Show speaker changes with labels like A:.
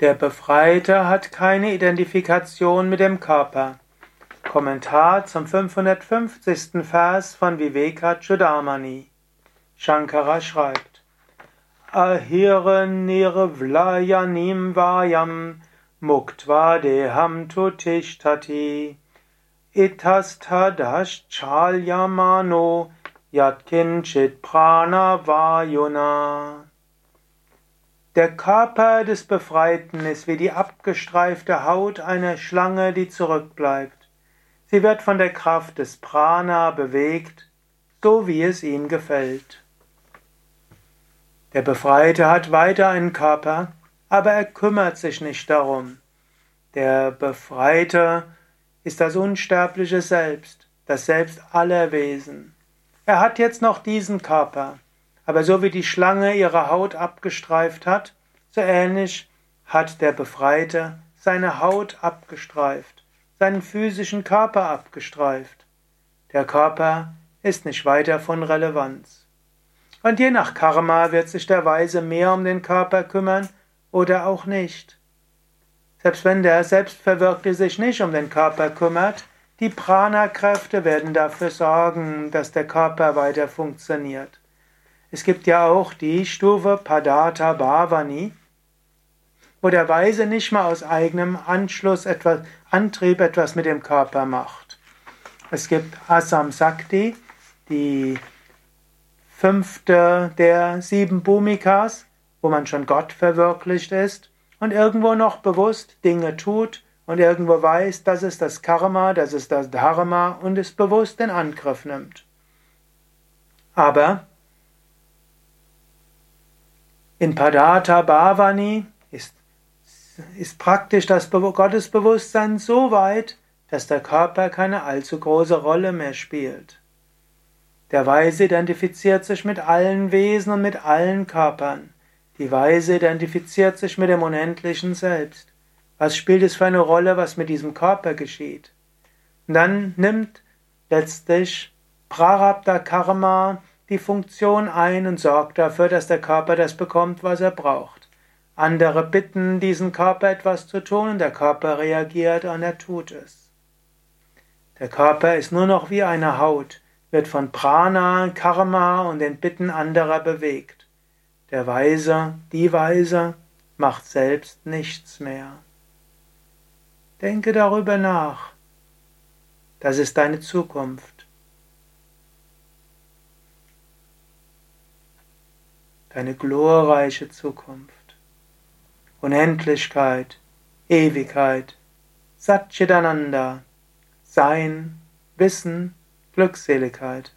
A: Der Befreite hat keine Identifikation mit dem Körper. Kommentar zum 550. Vers von Vivekachudamani. Shankara schreibt: Ahire nirvlayanim vayam muktva deham tutishtati itastadash chalyamano yatkinchit prana vayuna der Körper des Befreiten ist wie die abgestreifte Haut einer Schlange, die zurückbleibt. Sie wird von der Kraft des Prana bewegt, so wie es ihm gefällt. Der Befreite hat weiter einen Körper, aber er kümmert sich nicht darum. Der Befreite ist das unsterbliche Selbst, das Selbst aller Wesen. Er hat jetzt noch diesen Körper. Aber so wie die Schlange ihre Haut abgestreift hat, so ähnlich hat der Befreite seine Haut abgestreift, seinen physischen Körper abgestreift. Der Körper ist nicht weiter von Relevanz. Und je nach Karma wird sich der Weise mehr um den Körper kümmern oder auch nicht. Selbst wenn der Selbstverwirkliche sich nicht um den Körper kümmert, die Prana-Kräfte werden dafür sorgen, dass der Körper weiter funktioniert. Es gibt ja auch die Stufe Padata Bhavani, wo der Weise nicht mal aus eigenem Anschluss etwas, Antrieb etwas mit dem Körper macht. Es gibt Asam Sakti, die fünfte der sieben Bhumikas, wo man schon Gott verwirklicht ist und irgendwo noch bewusst Dinge tut und irgendwo weiß, das ist das Karma, das ist das Dharma und es bewusst in Angriff nimmt. Aber in Padata Bhavani ist, ist praktisch das Gottesbewusstsein so weit, dass der Körper keine allzu große Rolle mehr spielt. Der Weise identifiziert sich mit allen Wesen und mit allen Körpern. Die Weise identifiziert sich mit dem unendlichen Selbst. Was spielt es für eine Rolle, was mit diesem Körper geschieht? Und dann nimmt letztlich Prarabdha Karma die Funktion ein und sorgt dafür, dass der Körper das bekommt, was er braucht. Andere bitten diesen Körper etwas zu tun und der Körper reagiert und er tut es. Der Körper ist nur noch wie eine Haut, wird von Prana, Karma und den Bitten anderer bewegt. Der Weise, die Weise macht selbst nichts mehr. Denke darüber nach. Das ist deine Zukunft. Deine glorreiche Zukunft. Unendlichkeit, Ewigkeit, Satchitananda, Sein, Wissen, Glückseligkeit.